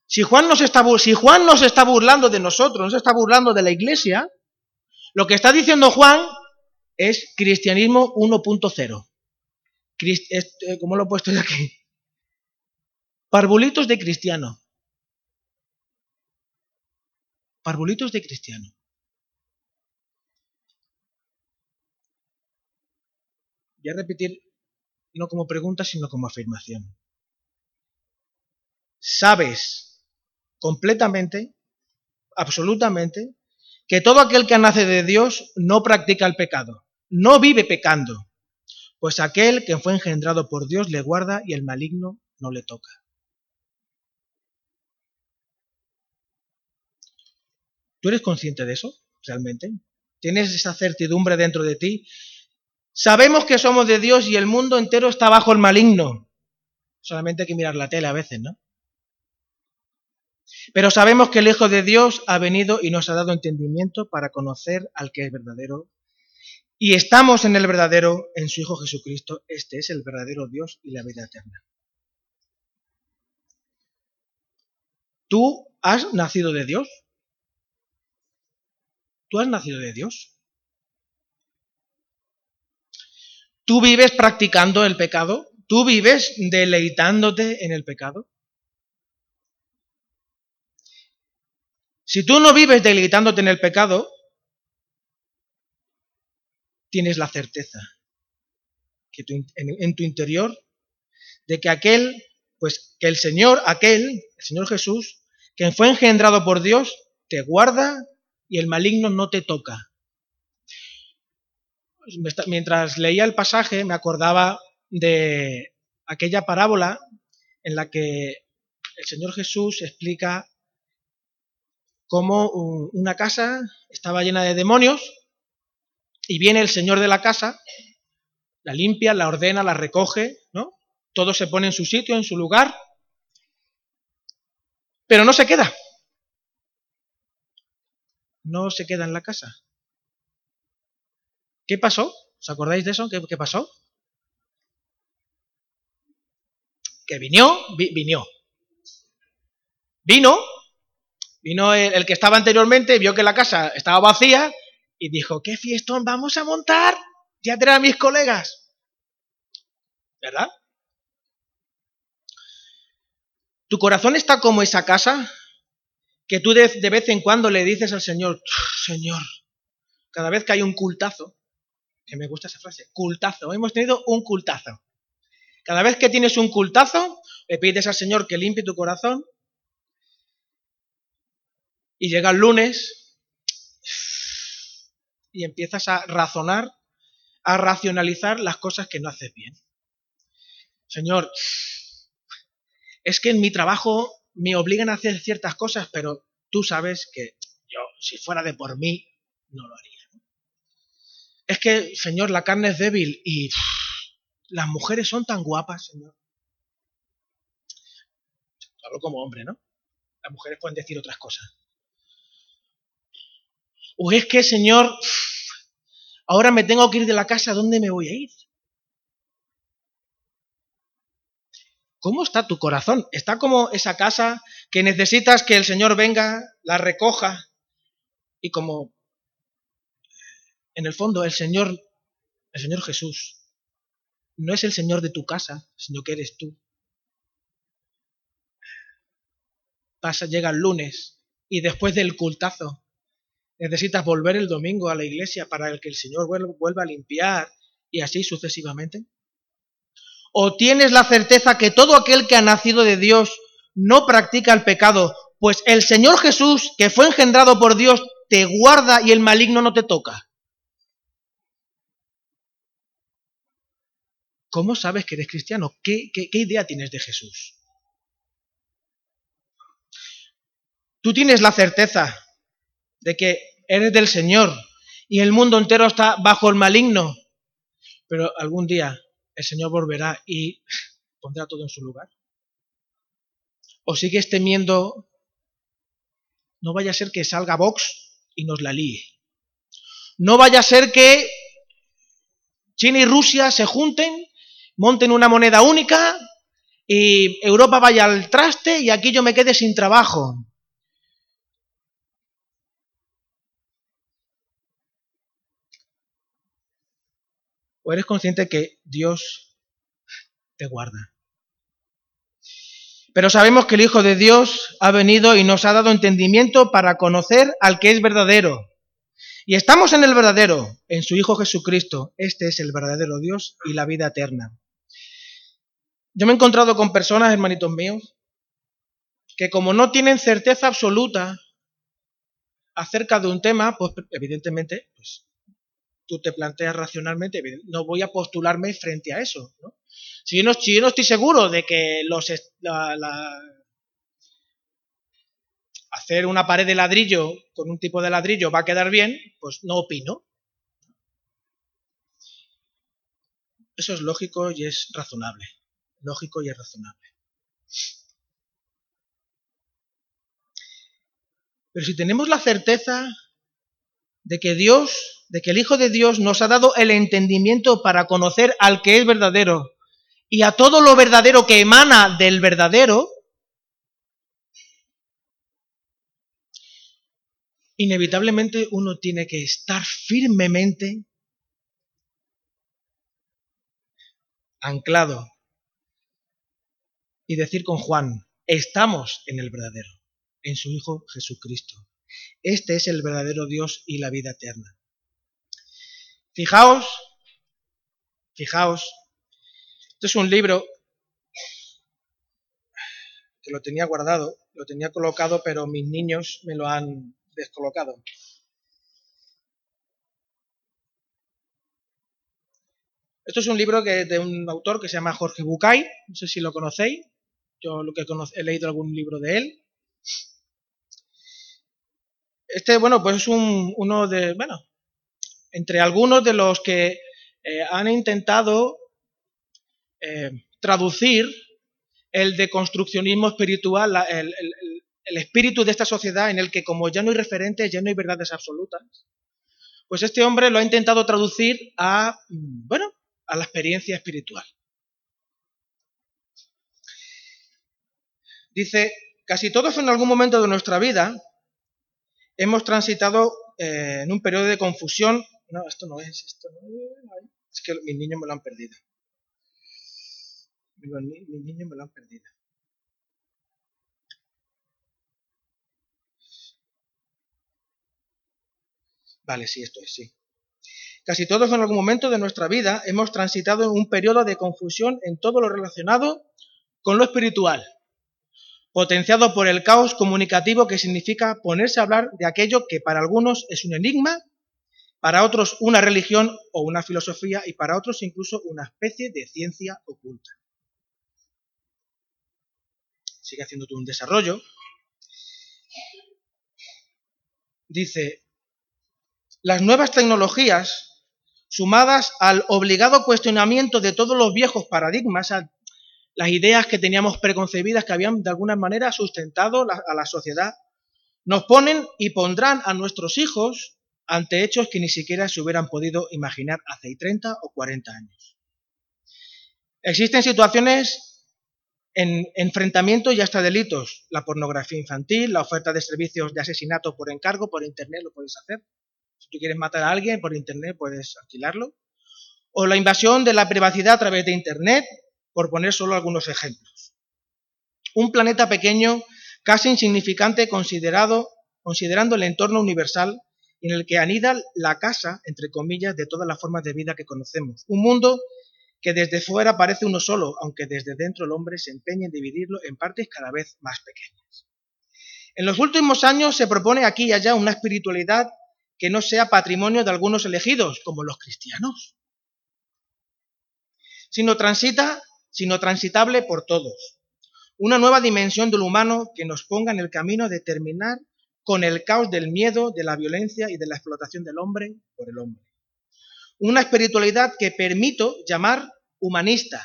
si Juan, nos está, si Juan nos está burlando de nosotros, nos está burlando de la iglesia, lo que está diciendo Juan es cristianismo 1.0. Eh, ¿Cómo lo he puesto yo aquí? Parvulitos de cristiano. Parvulitos de cristiano. Voy a repetir no como pregunta, sino como afirmación. ¿Sabes completamente, absolutamente, que todo aquel que nace de Dios no practica el pecado, no vive pecando, pues aquel que fue engendrado por Dios le guarda y el maligno no le toca. ¿Tú eres consciente de eso realmente? ¿Tienes esa certidumbre dentro de ti? Sabemos que somos de Dios y el mundo entero está bajo el maligno. Solamente hay que mirar la tele a veces, ¿no? Pero sabemos que el Hijo de Dios ha venido y nos ha dado entendimiento para conocer al que es verdadero. Y estamos en el verdadero, en su Hijo Jesucristo. Este es el verdadero Dios y la vida eterna. ¿Tú has nacido de Dios? ¿Tú has nacido de Dios? ¿Tú vives practicando el pecado? ¿Tú vives deleitándote en el pecado? Si tú no vives deleitándote en el pecado, tienes la certeza que en, tu interior de que aquel, pues que el Señor, aquel, el Señor Jesús, quien fue engendrado por Dios, te guarda y el maligno no te toca. Mientras leía el pasaje me acordaba de aquella parábola en la que el Señor Jesús explica cómo una casa estaba llena de demonios y viene el Señor de la casa, la limpia, la ordena, la recoge, ¿no? Todo se pone en su sitio, en su lugar, pero no se queda no se queda en la casa. ¿Qué pasó? ¿Os acordáis de eso? ¿Qué, pasó? Que vino, vino. Vino, vino el, que estaba anteriormente, vio que la casa estaba vacía y dijo, ¿qué fiestón vamos a montar? Ya tendré a mis colegas. ¿Verdad? ¿Tu corazón está como esa casa que tú de, vez en cuando le dices al Señor, Señor, cada vez que hay un cultazo, que me gusta esa frase, cultazo, hemos tenido un cultazo. Cada vez que tienes un cultazo, le pides al Señor que limpie tu corazón y llega el lunes y empiezas a razonar, a racionalizar las cosas que no haces bien. Señor, es que en mi trabajo me obligan a hacer ciertas cosas, pero tú sabes que yo, si fuera de por mí, no lo haría. Es que, Señor, la carne es débil y las mujeres son tan guapas, Señor. Hablo como hombre, ¿no? Las mujeres pueden decir otras cosas. O es que, Señor, ahora me tengo que ir de la casa, ¿dónde me voy a ir? ¿Cómo está tu corazón? ¿Está como esa casa que necesitas que el Señor venga, la recoja y como en el fondo el Señor, el Señor Jesús, no es el Señor de tu casa, sino que eres tú. Pasa, llega el lunes y después del cultazo necesitas volver el domingo a la iglesia para que el Señor vuelva a limpiar y así sucesivamente. ¿O tienes la certeza que todo aquel que ha nacido de Dios no practica el pecado? Pues el Señor Jesús, que fue engendrado por Dios, te guarda y el maligno no te toca. ¿Cómo sabes que eres cristiano? ¿Qué, qué, idea tienes de Jesús? Tú tienes la certeza de que eres del Señor y el mundo entero está bajo el maligno, pero algún día el Señor volverá y [laughs] pondrá todo en su lugar? ¿O sigues temiendo, no vaya a ser que salga Vox y nos la líe? No vaya a ser que China y Rusia se junten, monten una moneda única y Europa vaya al traste y aquí yo me quede sin trabajo. ¿O eres consciente que Dios te guarda? Pero sabemos que el Hijo de Dios ha venido y nos ha dado entendimiento para conocer al que es verdadero. Y estamos en el verdadero, en su Hijo Jesucristo. Este es el verdadero Dios y la vida eterna. Yo me he encontrado con personas, hermanitos míos, que como no tienen certeza absoluta acerca de un tema, pues evidentemente, pues, tú te planteas racionalmente, no voy a postularme frente a eso. Si, yo no, no estoy seguro de que los, hacer una pared de ladrillo con un tipo de ladrillo va a quedar bien, pues no opino. Eso es lógico y es razonable. Lógico y es razonable. Pero si tenemos la certeza de que Dios, de que el Hijo de Dios nos ha dado el entendimiento para conocer al que es verdadero y a todo lo verdadero que emana del verdadero, inevitablemente uno tiene que estar firmemente anclado y decir con Juan, estamos en el verdadero en su Hijo Jesucristo. Este es el verdadero Dios y la vida eterna. Fijaos, fijaos, este es un libro que lo tenía guardado, lo tenía colocado, pero mis niños me lo han descolocado. Esto es un libro que, de un autor que se llama Jorge Bucay, no sé si lo conocéis, yo lo que he leído algún libro de él. Este, bueno, pues es un, uno de, bueno, entre algunos de los que eh, han intentado eh, traducir el deconstruccionismo espiritual, el, espíritu de esta sociedad en el que como ya no hay referentes, ya no hay verdades absolutas, pues este hombre lo ha intentado traducir a, bueno, a la experiencia espiritual. Dice, casi todos en algún momento de nuestra vida hemos transitado eh, en un periodo de confusión. No, esto no es, esto no es. Es que mis niños me lo han perdido. Mis niños me lo han perdido. Vale, sí, esto es, sí. Casi todos en algún momento de nuestra vida hemos transitado en un periodo de confusión en todo lo relacionado con lo espiritual potenciado por el caos comunicativo que significa ponerse a hablar de aquello que para algunos es un enigma, para otros una religión o una filosofía y para otros incluso una especie de ciencia oculta. Sigue haciendo todo un desarrollo. Dice, las nuevas tecnologías, sumadas al obligado cuestionamiento de todos los viejos paradigmas, las ideas que teníamos preconcebidas que habían de alguna manera sustentado a la sociedad, nos ponen y pondrán a nuestros hijos ante hechos que ni siquiera se hubieran podido imaginar hace 30 o 40 años. Existen situaciones en enfrentamientos y hasta delitos. La pornografía infantil, la oferta de servicios de asesinato por encargo, por Internet lo puedes hacer. Si tú quieres matar a alguien por Internet puedes alquilarlo. O la invasión de la privacidad a través de Internet, por poner solo algunos ejemplos. Un planeta pequeño, casi insignificante considerado, considerando el entorno universal en el que anida la casa, entre comillas, de todas las formas de vida que conocemos. Un mundo que desde fuera parece uno solo, aunque desde dentro el hombre se empeña en dividirlo en partes cada vez más pequeñas. En los últimos años se propone aquí y allá una espiritualidad que no sea patrimonio de algunos elegidos, como los cristianos, sino transita sino transitable por todos. Una nueva dimensión del humano que nos ponga en el camino de terminar con el caos del miedo, de la violencia y de la explotación del hombre por el hombre. Una espiritualidad que permito llamar humanista,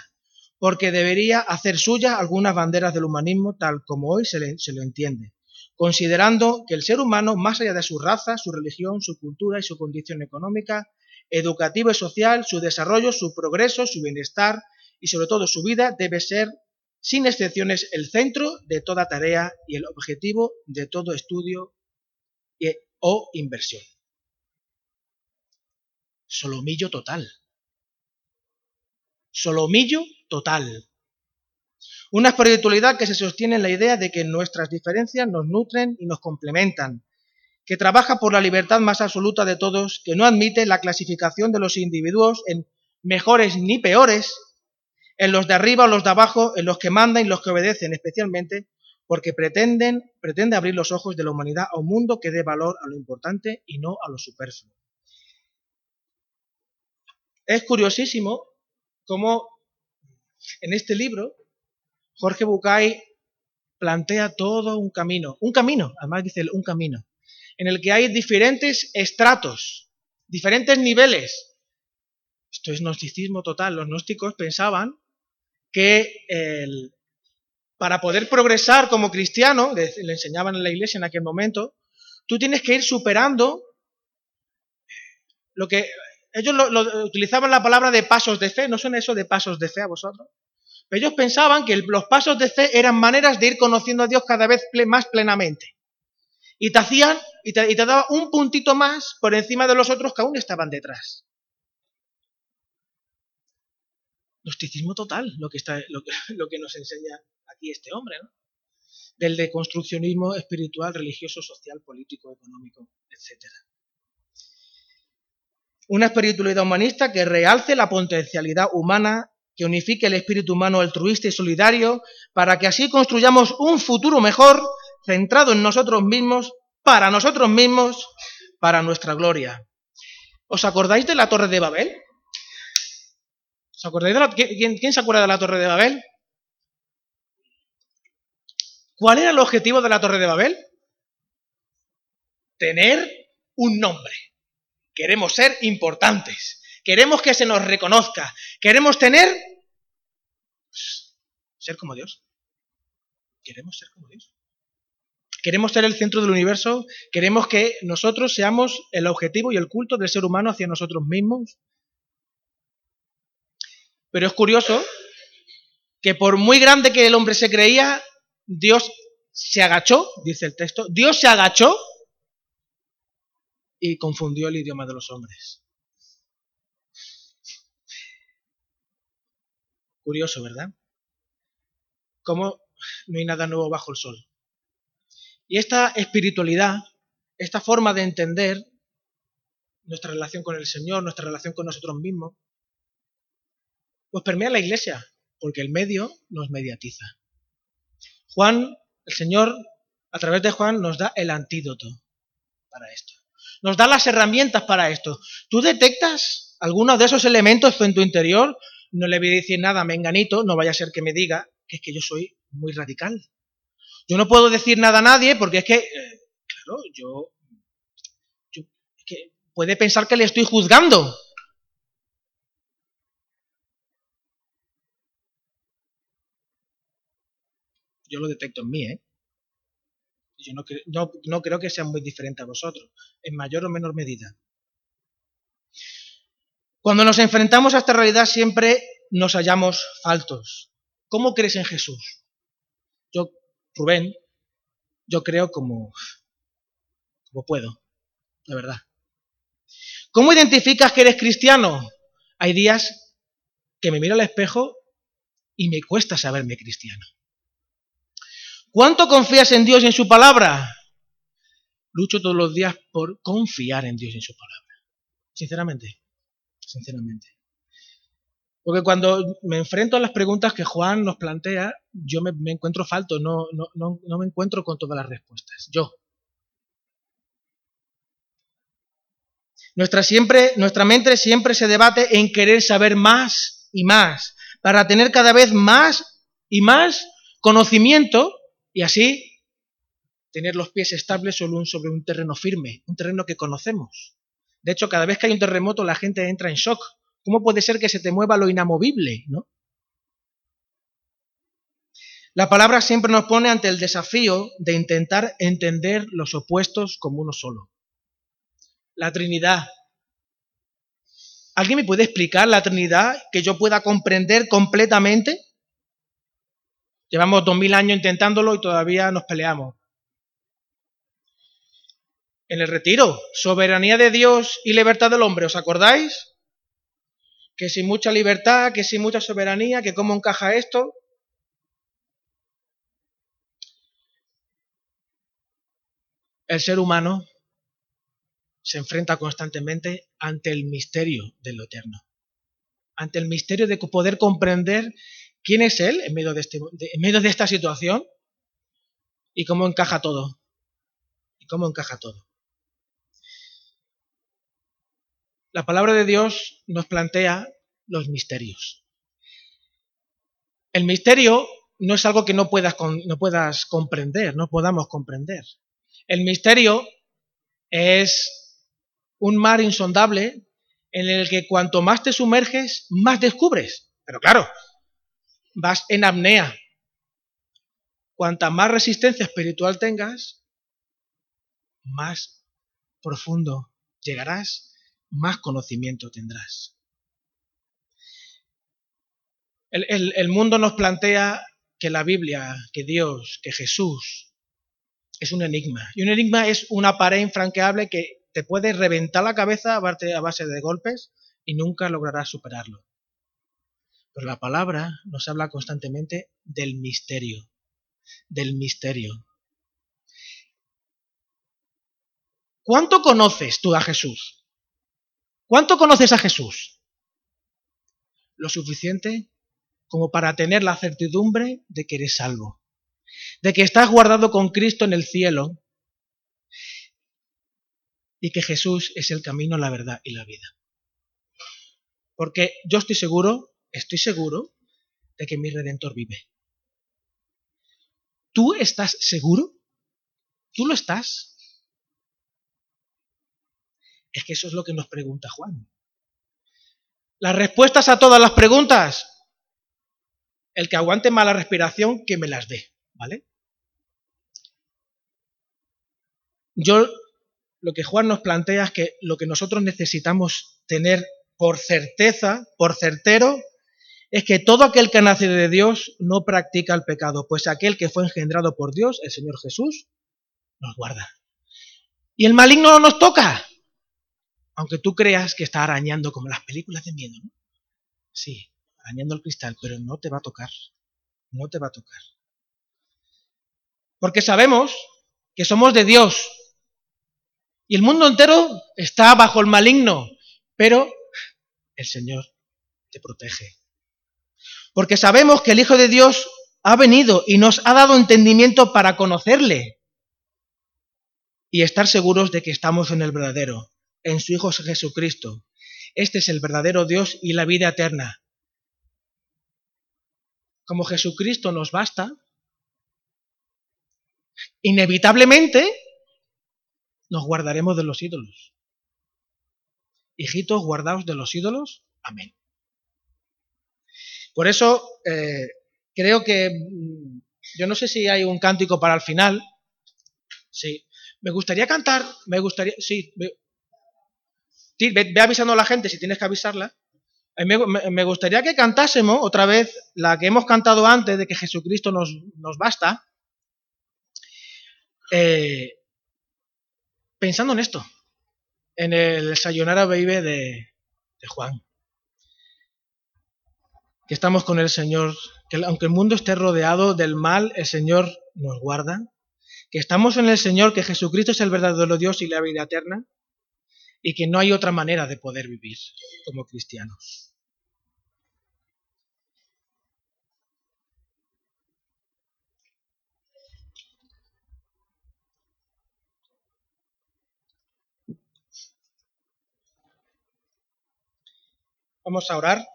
porque debería hacer suya algunas banderas del humanismo tal como hoy se, se lo entiende, considerando que el ser humano, más allá de su raza, su religión, su cultura y su condición económica, educativa y social, su desarrollo, su progreso, su bienestar, y sobre todo su vida debe ser, sin excepciones, el centro de toda tarea y el objetivo de todo estudio o inversión. Solomillo total. Solomillo total. Una espiritualidad que se sostiene en la idea de que nuestras diferencias nos nutren y nos complementan, que trabaja por la libertad más absoluta de todos, que no admite la clasificación de los individuos en mejores ni peores, en los de arriba o los de abajo, en los que mandan y los que obedecen, especialmente porque pretenden, pretende abrir los ojos de la humanidad a un mundo que dé valor a lo importante y no a lo superfluo. Es curiosísimo cómo en este libro Jorge Bucay plantea todo un camino, un camino, además dice un camino, en el que hay diferentes estratos, diferentes niveles. Esto es gnosticismo total. Los gnósticos pensaban que el, para poder progresar como cristiano, le, enseñaban en la iglesia en aquel momento, tú tienes que ir superando lo que ellos utilizaban la palabra de pasos de fe, ¿no son eso de pasos de fe a vosotros? Pero ellos pensaban que los pasos de fe eran maneras de ir conociendo a Dios cada vez más plenamente. Y te hacían, y te, y te daban un puntito más por encima de los otros que aún estaban detrás. Gnosticismo total, lo que, está, lo, [laughs] nos enseña aquí este hombre, ¿no? Del deconstruccionismo espiritual, religioso, social, político, económico, etc. Una espiritualidad humanista que realce la potencialidad humana, que unifique el espíritu humano altruista y solidario, para que así construyamos un futuro mejor, centrado en nosotros mismos, para nosotros mismos, para nuestra gloria. ¿Os acordáis de la Torre de Babel? ¿Os acordáis de la... ¿Quién, ¿Quién se acuerda de la Torre de Babel? ¿Cuál era el objetivo de la Torre de Babel? Tener un nombre. Queremos ser importantes. Queremos que se nos reconozca. Queremos tener... Pues, ser como Dios. Queremos ser como Dios. Queremos ser el centro del universo. Queremos que nosotros seamos el objetivo y el culto del ser humano hacia nosotros mismos. Pero es curioso que por muy grande que el hombre se creía, Dios se agachó, dice el texto, Dios se agachó y confundió el idioma de los hombres. Curioso, ¿verdad? Como no hay nada nuevo bajo el sol. Y esta espiritualidad, esta forma de entender nuestra relación con el Señor, nuestra relación con nosotros mismos, pues permea la iglesia, porque el medio nos mediatiza. Juan, el Señor, a través de Juan, nos da el antídoto para esto. Nos da las herramientas para esto. ¿Tú detectas algunos de esos elementos en tu interior? No le voy a decir nada a Menganito, no vaya a ser que me diga que es que yo soy muy radical. Yo no puedo decir nada a nadie porque es que, eh, claro, yo, puede pensar que le estoy juzgando. Yo lo detecto en mí, ¿eh? Yo no, no, creo que sea muy diferente a vosotros, en mayor o menor medida. Cuando nos enfrentamos a esta realidad siempre nos hallamos faltos. ¿Cómo crees en Jesús? Yo, Rubén, yo creo como, como puedo, la verdad. ¿Cómo identificas que eres cristiano? Hay días que me miro al espejo y me cuesta saberme cristiano. ¿Cuánto confías en Dios y en su palabra? Lucho todos los días por confiar en Dios y en su palabra. Sinceramente, sinceramente. Porque cuando me enfrento a las preguntas que Juan nos plantea, yo me, encuentro falto, no, no, no, no me encuentro con todas las respuestas. Yo. Nuestra, siempre, nuestra mente siempre se debate en querer saber más y más, para tener cada vez más y más conocimiento y así tener los pies estables solo sobre un terreno firme, un terreno que conocemos. De hecho, cada vez que hay un terremoto la gente entra en shock. ¿Cómo puede ser que se te mueva lo inamovible? ¿no? La palabra siempre nos pone ante el desafío de intentar entender los opuestos como uno solo. La Trinidad. ¿Alguien me puede explicar la Trinidad que yo pueda comprender completamente? Llevamos dos mil años intentándolo y todavía nos peleamos. En el retiro, soberanía de Dios y libertad del hombre, ¿os acordáis? Que sin mucha libertad, que sin mucha soberanía, que cómo encaja esto. El ser humano se enfrenta constantemente ante el misterio de lo eterno, ante el misterio de poder comprender ¿Quién es Él en medio de, este, en medio de esta situación? ¿Y cómo encaja todo? ¿Y cómo encaja todo? La palabra de Dios nos plantea los misterios. El misterio no es algo que no puedas, no puedas comprender, no podamos comprender. El misterio es un mar insondable en el que cuanto más te sumerges, más descubres. Pero claro, vas en apnea. Cuanta más resistencia espiritual tengas, más profundo llegarás, más conocimiento tendrás. El, mundo nos plantea que la Biblia, que Dios, que Jesús es un enigma. Y un enigma es una pared infranqueable que te puede reventar la cabeza a base de golpes y nunca lograrás superarlo. Pero la palabra nos habla constantemente del misterio, del misterio. ¿Cuánto conoces tú a Jesús? ¿Cuánto conoces a Jesús? Lo suficiente como para tener la certidumbre de que eres salvo, de que estás guardado con Cristo en el cielo y que Jesús es el camino, la verdad y la vida. Porque yo estoy seguro, estoy seguro de que mi redentor vive. ¿Tú estás seguro? ¿Tú lo estás? Es que eso es lo que nos pregunta Juan. Las respuestas a todas las preguntas el que aguante mala respiración, que me las dé, ¿vale? Yo, lo que Juan nos plantea es que lo que nosotros necesitamos tener por certeza, por certero, es que todo aquel que nace de Dios no practica el pecado, pues aquel que fue engendrado por Dios, el Señor Jesús, nos guarda. Y el maligno no nos toca, aunque tú creas que está arañando como las películas de miedo, ¿no? Sí, arañando el cristal, pero no te va a tocar. No te va a tocar. Porque sabemos que somos de Dios. Y el mundo entero está bajo el maligno, pero el Señor te protege. Porque sabemos que el Hijo de Dios ha venido y nos ha dado entendimiento para conocerle y estar seguros de que estamos en el verdadero, en su Hijo Jesucristo. Este es el verdadero Dios y la vida eterna como Jesucristo nos basta, inevitablemente nos guardaremos de los ídolos. Hijitos, guardaos de los ídolos. Amén. Por eso eh, creo que mm, yo no sé si hay un cántico para el final. Sí. Me gustaría cantar, me gustaría, sí. ve avisando a la gente si tienes que avisarla. Me, gustaría que cantásemos otra vez la que hemos cantado antes de que Jesucristo nos, basta, eh, pensando en esto, en el sayonara baby de, de Juan. Que estamos con el Señor, que aunque el mundo esté rodeado del mal, el Señor nos guarda. Que estamos en el Señor, que Jesucristo es el verdadero Dios y la vida eterna y que no hay otra manera de poder vivir como cristianos. Vamos a orar.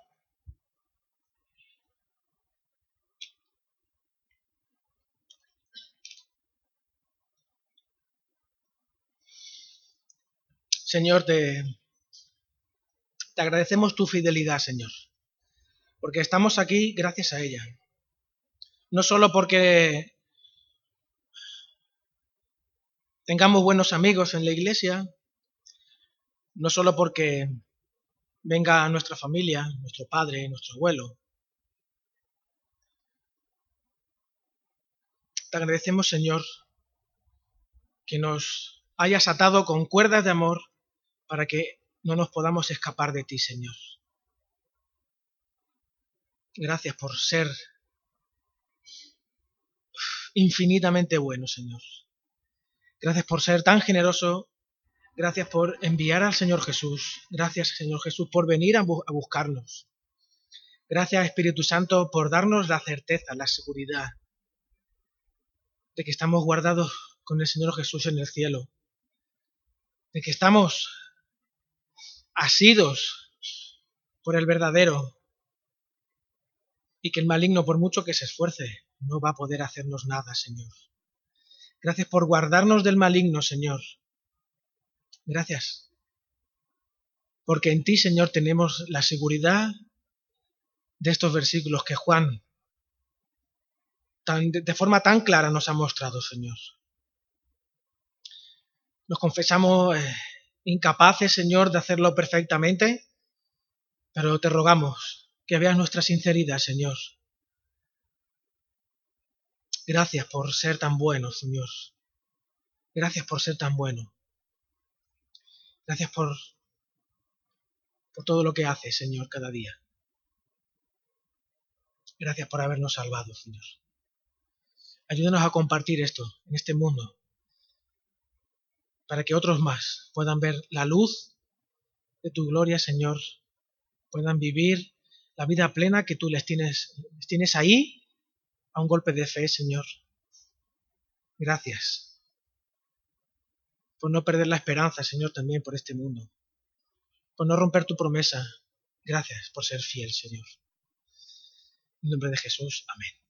Señor, te, te agradecemos tu fidelidad, Señor, porque estamos aquí gracias a ella. No solo porque tengamos buenos amigos en la iglesia, no solo porque venga nuestra familia, nuestro padre, nuestro abuelo. Te agradecemos, Señor, que nos hayas atado con cuerdas de amor para que no nos podamos escapar de ti, Señor. Gracias por ser infinitamente bueno, Señor. Gracias por ser tan generoso. Gracias por enviar al Señor Jesús. Gracias, Señor Jesús, por venir a, buscarnos. Gracias, Espíritu Santo, por darnos la certeza, la seguridad de que estamos guardados con el Señor Jesús en el cielo, de que estamos asidos por el verdadero y que el maligno, por mucho que se esfuerce, no va a poder hacernos nada, Señor. Gracias por guardarnos del maligno, Señor. Gracias. Porque en ti, Señor, tenemos la seguridad de estos versículos que Juan de forma tan clara nos ha mostrado, Señor. Nos confesamos eh, incapaces, Señor, de hacerlo perfectamente, pero te rogamos que veas nuestra sinceridad, Señor. Gracias por ser tan bueno, Señor. Gracias por ser tan bueno. Gracias por, por todo lo que haces, Señor, cada día. Gracias por habernos salvado, Señor. Ayúdanos a compartir esto en este mundo para que otros más puedan ver la luz de tu gloria, Señor, puedan vivir la vida plena que tú les tienes, les tienes ahí a un golpe de fe, Señor. Gracias por no perder la esperanza, Señor, también por este mundo, por no romper tu promesa. Gracias por ser fiel, Señor. En nombre de Jesús, amén.